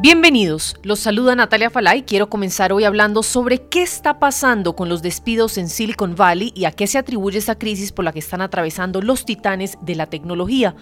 Bienvenidos, los saluda Natalia Falay. Quiero comenzar hoy hablando sobre qué está pasando con los despidos en Silicon Valley y a qué se atribuye esta crisis por la que están atravesando los titanes de la tecnología.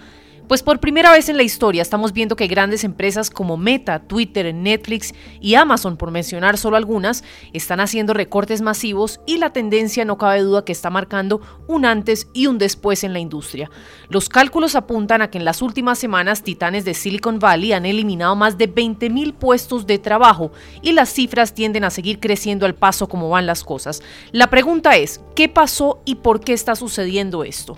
Pues por primera vez en la historia estamos viendo que grandes empresas como Meta, Twitter, Netflix y Amazon, por mencionar solo algunas, están haciendo recortes masivos y la tendencia no cabe duda que está marcando un antes y un después en la industria. Los cálculos apuntan a que en las últimas semanas titanes de Silicon Valley han eliminado más de 20.000 puestos de trabajo y las cifras tienden a seguir creciendo al paso como van las cosas. La pregunta es, ¿qué pasó y por qué está sucediendo esto?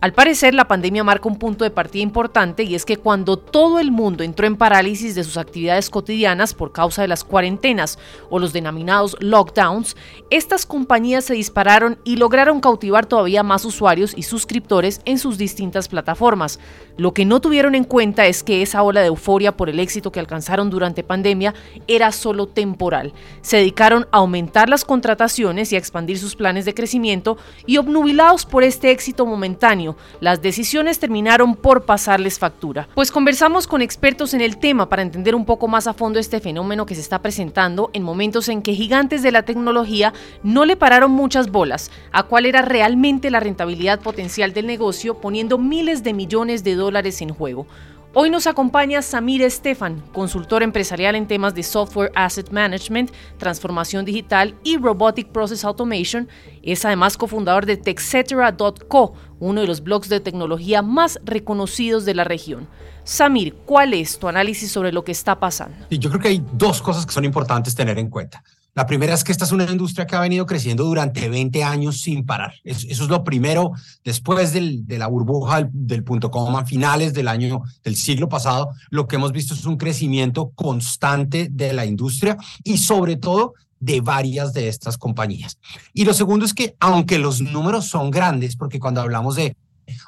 Al parecer, la pandemia marca un punto de partida importante y es que cuando todo el mundo entró en parálisis de sus actividades cotidianas por causa de las cuarentenas o los denominados lockdowns, estas compañías se dispararon y lograron cautivar todavía más usuarios y suscriptores en sus distintas plataformas. Lo que no tuvieron en cuenta es que esa ola de euforia por el éxito que alcanzaron durante pandemia era solo temporal. Se dedicaron a aumentar las contrataciones y a expandir sus planes de crecimiento y obnubilados por este éxito momentáneo, las decisiones terminaron por pasarles factura. Pues conversamos con expertos en el tema para entender un poco más a fondo este fenómeno que se está presentando en momentos en que gigantes de la tecnología no le pararon muchas bolas a cuál era realmente la rentabilidad potencial del negocio poniendo miles de millones de dólares en juego. Hoy nos acompaña Samir Estefan, consultor empresarial en temas de software asset management, transformación digital y robotic process automation. Es además cofundador de TechCetera.co, uno de los blogs de tecnología más reconocidos de la región. Samir, ¿cuál es tu análisis sobre lo que está pasando? Yo creo que hay dos cosas que son importantes tener en cuenta. La primera es que esta es una industria que ha venido creciendo durante 20 años sin parar. Eso, es lo primero. Después del, de la burbuja del, punto com a finales del año del siglo pasado, lo que hemos visto es un crecimiento constante de la industria y sobre todo de varias de estas compañías. Y lo segundo es que aunque los números son grandes, porque cuando hablamos de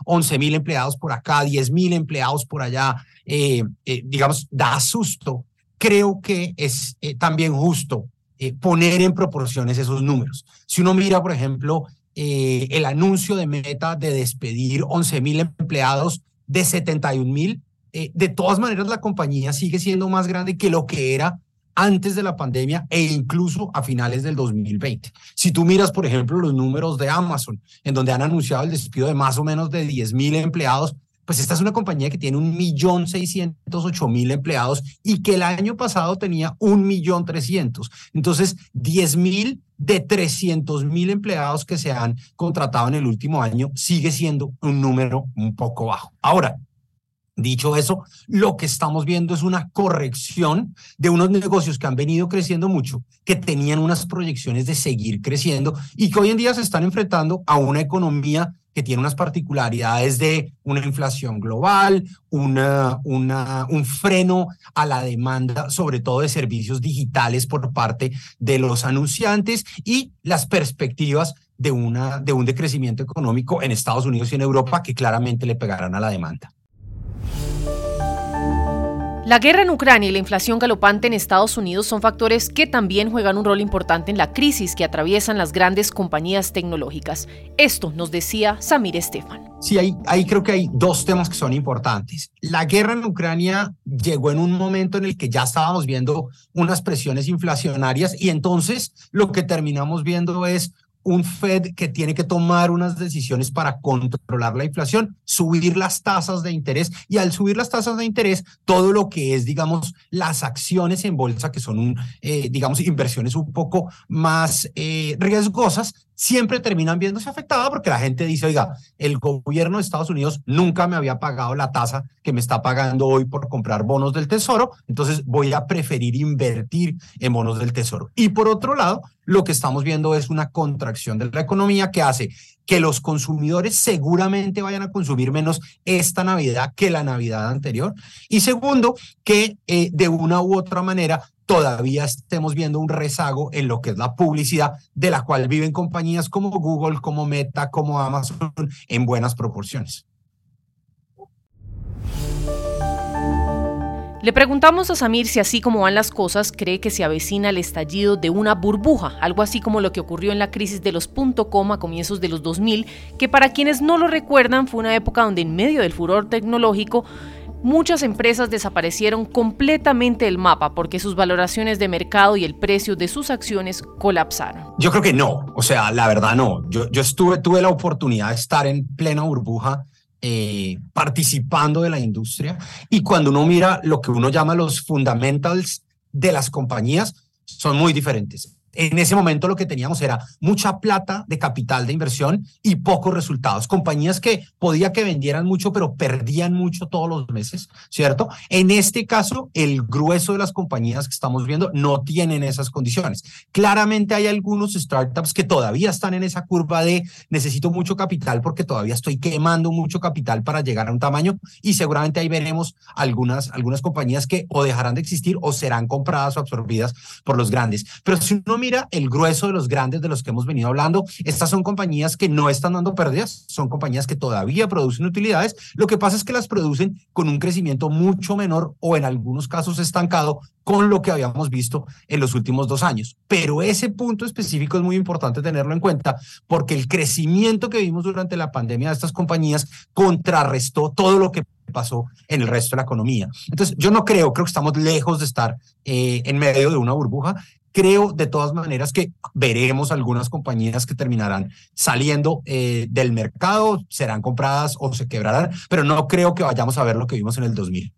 11 mil empleados por acá, 10 mil empleados por allá, eh, eh, digamos, da susto, creo que es eh, también justo eh, poner en proporciones esos números. Si uno mira, por ejemplo, eh, el anuncio de Meta de despedir 11 mil empleados de 71 mil, eh, de todas maneras la compañía sigue siendo más grande que lo que era antes de la pandemia e incluso a finales del 2020. Si tú miras, por ejemplo, los números de Amazon, en donde han anunciado el despido de más o menos de 10 mil empleados, pues esta es una compañía que tiene un millón seiscientos ocho mil empleados y que el año pasado tenía un millón trescientos. Entonces, diez mil de trescientos mil empleados que se han contratado en el último año sigue siendo un número un poco bajo. Ahora, Dicho eso, lo que estamos viendo es una corrección de unos negocios que han venido creciendo mucho, que tenían unas proyecciones de seguir creciendo y que hoy en día se están enfrentando a una economía que tiene unas particularidades de una inflación global, una, una, un freno a la demanda, sobre todo de servicios digitales por parte de los anunciantes y las perspectivas de, una, de un decrecimiento económico en Estados Unidos y en Europa que claramente le pegarán a la demanda. La guerra en Ucrania y la inflación galopante en Estados Unidos son factores que también juegan un rol importante en la crisis que atraviesan las grandes compañías tecnológicas. Esto nos decía Samir Estefan. Sí, ahí, ahí creo que hay dos temas que son importantes. La guerra en Ucrania llegó en un momento en el que ya estábamos viendo unas presiones inflacionarias y entonces lo que terminamos viendo es un Fed que tiene que tomar unas decisiones para controlar la inflación, subir las tasas de interés y al subir las tasas de interés, todo lo que es, digamos, las acciones en bolsa, que son, un, eh, digamos, inversiones un poco más eh, riesgosas, siempre terminan viéndose afectadas porque la gente dice, oiga, el gobierno de Estados Unidos nunca me había pagado la tasa que me está pagando hoy por comprar bonos del tesoro, entonces voy a preferir invertir en bonos del tesoro. Y por otro lado, lo que estamos viendo es una contracción de la economía que hace que los consumidores seguramente vayan a consumir menos esta Navidad que la Navidad anterior. Y segundo, que eh, de una u otra manera todavía estemos viendo un rezago en lo que es la publicidad, de la cual viven compañías como Google, como Meta, como Amazon, en buenas proporciones. Le preguntamos a Samir si así como van las cosas cree que se avecina el estallido de una burbuja, algo así como lo que ocurrió en la crisis de los .com a comienzos de los 2000, que para quienes no lo recuerdan fue una época donde en medio del furor tecnológico muchas empresas desaparecieron completamente del mapa porque sus valoraciones de mercado y el precio de sus acciones colapsaron. Yo creo que no, o sea, la verdad no. Yo, yo estuve, tuve la oportunidad de estar en plena burbuja eh, participando de la industria y cuando uno mira lo que uno llama los fundamentals de las compañías, son muy diferentes en ese momento lo que teníamos era mucha plata de capital de inversión y pocos resultados. Compañías que podía que vendieran mucho, pero perdían mucho todos los meses, ¿cierto? En este caso, el grueso de las compañías que estamos viendo no tienen esas condiciones. Claramente hay algunos startups que todavía están en esa curva de necesito mucho capital porque todavía estoy quemando mucho capital para llegar a un tamaño y seguramente ahí veremos algunas, algunas compañías que o dejarán de existir o serán compradas o absorbidas por los grandes. Pero si uno mira el grueso de los grandes de los que hemos venido hablando, estas son compañías que no están dando pérdidas, son compañías que todavía producen utilidades. Lo que pasa es que las producen con un crecimiento mucho menor o en algunos casos estancado con lo que habíamos visto en los últimos dos años. Pero ese punto específico es muy importante tenerlo en cuenta porque el crecimiento que vimos durante la pandemia de estas compañías contrarrestó todo lo que pasó en el resto de la economía. Entonces, yo no creo, creo que estamos lejos de estar eh, en medio de una burbuja. Creo de todas maneras que veremos algunas compañías que terminarán saliendo eh, del mercado, serán compradas o se quebrarán, pero no creo que vayamos a ver lo que vimos en el 2000.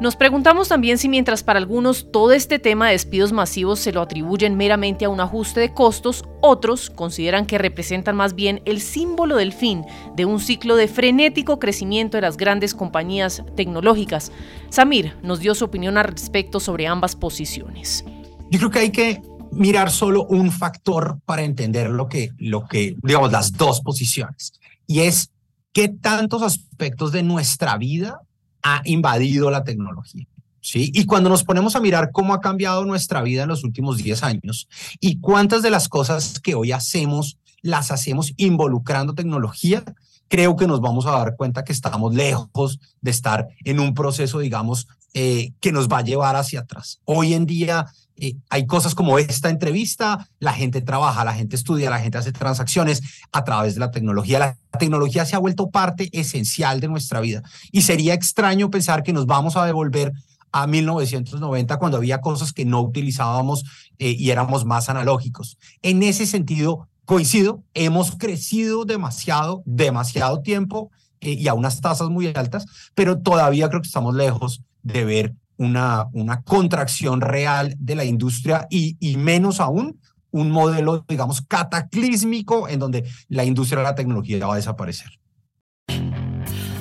Nos preguntamos también si mientras para algunos todo este tema de despidos masivos se lo atribuyen meramente a un ajuste de costos, otros consideran que representan más bien el símbolo del fin de un ciclo de frenético crecimiento de las grandes compañías tecnológicas. Samir nos dio su opinión al respecto sobre ambas posiciones. Yo creo que hay que mirar solo un factor para entender lo que, lo que digamos, las dos posiciones. Y es qué tantos aspectos de nuestra vida ha invadido la tecnología. ¿Sí? Y cuando nos ponemos a mirar cómo ha cambiado nuestra vida en los últimos 10 años y cuántas de las cosas que hoy hacemos las hacemos involucrando tecnología, creo que nos vamos a dar cuenta que estamos lejos de estar en un proceso, digamos, eh, que nos va a llevar hacia atrás. Hoy en día eh, hay cosas como esta entrevista, la gente trabaja, la gente estudia, la gente hace transacciones a través de la tecnología. La tecnología se ha vuelto parte esencial de nuestra vida y sería extraño pensar que nos vamos a devolver a 1990 cuando había cosas que no utilizábamos eh, y éramos más analógicos. En ese sentido, coincido, hemos crecido demasiado, demasiado tiempo eh, y a unas tasas muy altas, pero todavía creo que estamos lejos de ver una, una contracción real de la industria y, y menos aún un modelo, digamos, cataclísmico en donde la industria de la tecnología va a desaparecer.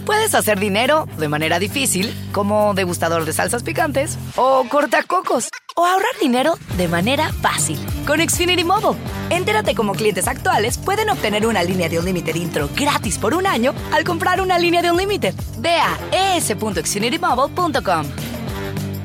Puedes hacer dinero de manera difícil, como degustador de salsas picantes, o cortacocos, o ahorrar dinero de manera fácil con Xfinity Mobile. Entérate cómo clientes actuales pueden obtener una línea de un límite intro gratis por un año al comprar una línea de un límite. Ve a es.xfinitymobile.com.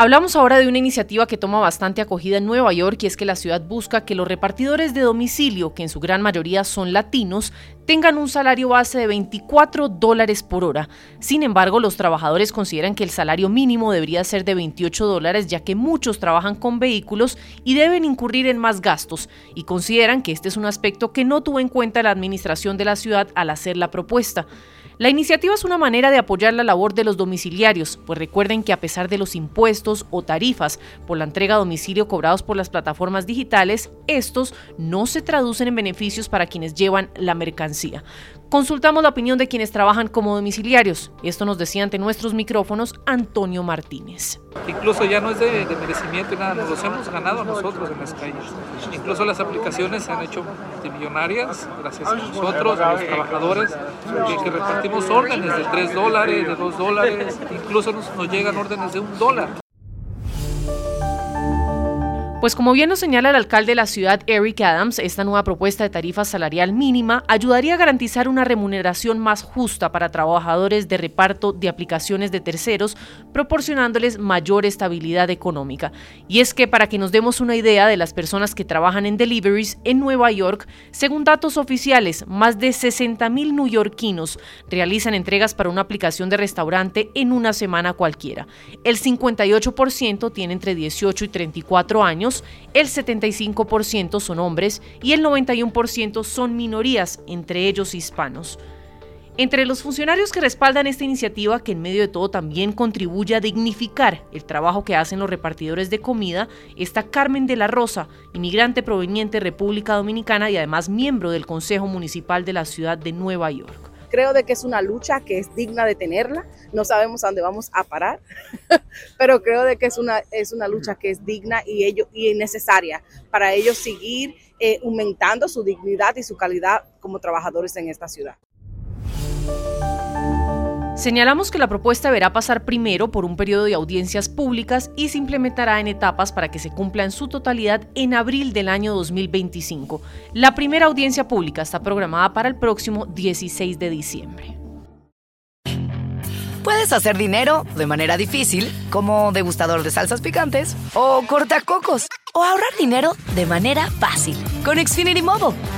Hablamos ahora de una iniciativa que toma bastante acogida en Nueva York y es que la ciudad busca que los repartidores de domicilio, que en su gran mayoría son latinos, tengan un salario base de 24 dólares por hora. Sin embargo, los trabajadores consideran que el salario mínimo debería ser de 28 dólares ya que muchos trabajan con vehículos y deben incurrir en más gastos y consideran que este es un aspecto que no tuvo en cuenta la administración de la ciudad al hacer la propuesta. La iniciativa es una manera de apoyar la labor de los domiciliarios, pues recuerden que a pesar de los impuestos o tarifas por la entrega a domicilio cobrados por las plataformas digitales, estos no se traducen en beneficios para quienes llevan la mercancía. Consultamos la opinión de quienes trabajan como domiciliarios. Esto nos decía ante nuestros micrófonos Antonio Martínez. Incluso ya no es de, merecimiento y nada, nos los hemos ganado nosotros en las calles. Incluso las aplicaciones se han hecho millonarias gracias a nosotros, a los trabajadores, que, repartimos órdenes de 3 dólares, de 2 dólares, incluso nos llegan órdenes de un dólar. Pues como bien nos señala el alcalde de la ciudad, Eric Adams, esta nueva propuesta de tarifa salarial mínima ayudaría a garantizar una remuneración más justa para trabajadores de reparto de aplicaciones de terceros, proporcionándoles mayor estabilidad económica. Y es que para que nos demos una idea de las personas que trabajan en deliveries en Nueva York, según datos oficiales, más de 60 mil neoyorquinos realizan entregas para una aplicación de restaurante en una semana cualquiera. El 58% tiene entre 18 y 34 años el 75% son hombres y el 91% son minorías, entre ellos hispanos. Entre los funcionarios que respaldan esta iniciativa, que en medio de todo también contribuye a dignificar el trabajo que hacen los repartidores de comida, está Carmen de la Rosa, inmigrante proveniente de República Dominicana y además miembro del Consejo Municipal de la ciudad de Nueva York. Creo de que es una lucha que es digna de tenerla. No sabemos a dónde vamos a parar, pero creo de que es una, es una lucha que es digna y, ello, y necesaria para ellos seguir eh, aumentando su dignidad y su calidad como trabajadores en esta ciudad. Señalamos que la propuesta deberá pasar primero por un periodo de audiencias públicas y se implementará en etapas para que se cumpla en su totalidad en abril del año 2025. La primera audiencia pública está programada para el próximo 16 de diciembre. Puedes hacer dinero de manera difícil, como degustador de salsas picantes, o cortacocos, o ahorrar dinero de manera fácil con Xfinity Mobile.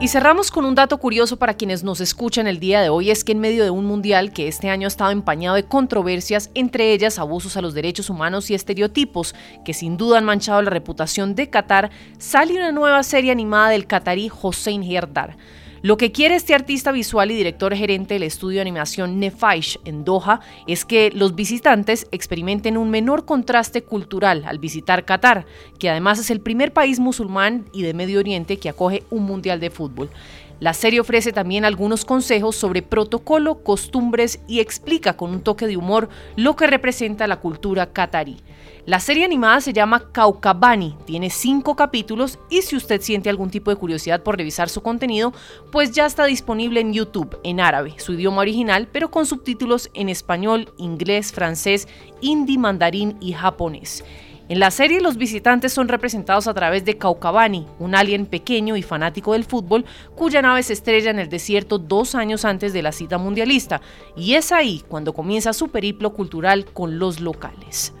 Y cerramos con un dato curioso para quienes nos escuchan el día de hoy, es que en medio de un mundial que este año ha estado empañado de controversias, entre ellas abusos a los derechos humanos y estereotipos, que sin duda han manchado la reputación de Qatar, sale una nueva serie animada del catarí Hossein Herdar. Lo que quiere este artista visual y director gerente del estudio de animación Nefaish en Doha es que los visitantes experimenten un menor contraste cultural al visitar Qatar, que además es el primer país musulmán y de Medio Oriente que acoge un mundial de fútbol. La serie ofrece también algunos consejos sobre protocolo, costumbres y explica con un toque de humor lo que representa la cultura catarí. La serie animada se llama Caucabani, tiene cinco capítulos y si usted siente algún tipo de curiosidad por revisar su contenido, pues ya está disponible en YouTube en árabe, su idioma original, pero con subtítulos en español, inglés, francés, hindi, mandarín y japonés. En la serie los visitantes son representados a través de Caucabani, un alien pequeño y fanático del fútbol cuya nave se estrella en el desierto dos años antes de la cita mundialista, y es ahí cuando comienza su periplo cultural con los locales.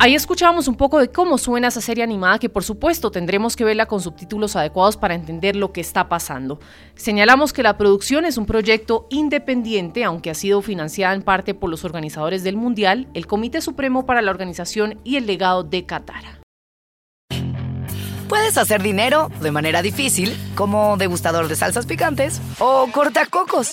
Ahí escuchábamos un poco de cómo suena esa serie animada que por supuesto tendremos que verla con subtítulos adecuados para entender lo que está pasando. Señalamos que la producción es un proyecto independiente, aunque ha sido financiada en parte por los organizadores del Mundial, el Comité Supremo para la Organización y el Legado de Qatar. Puedes hacer dinero de manera difícil, como degustador de salsas picantes, o cortacocos,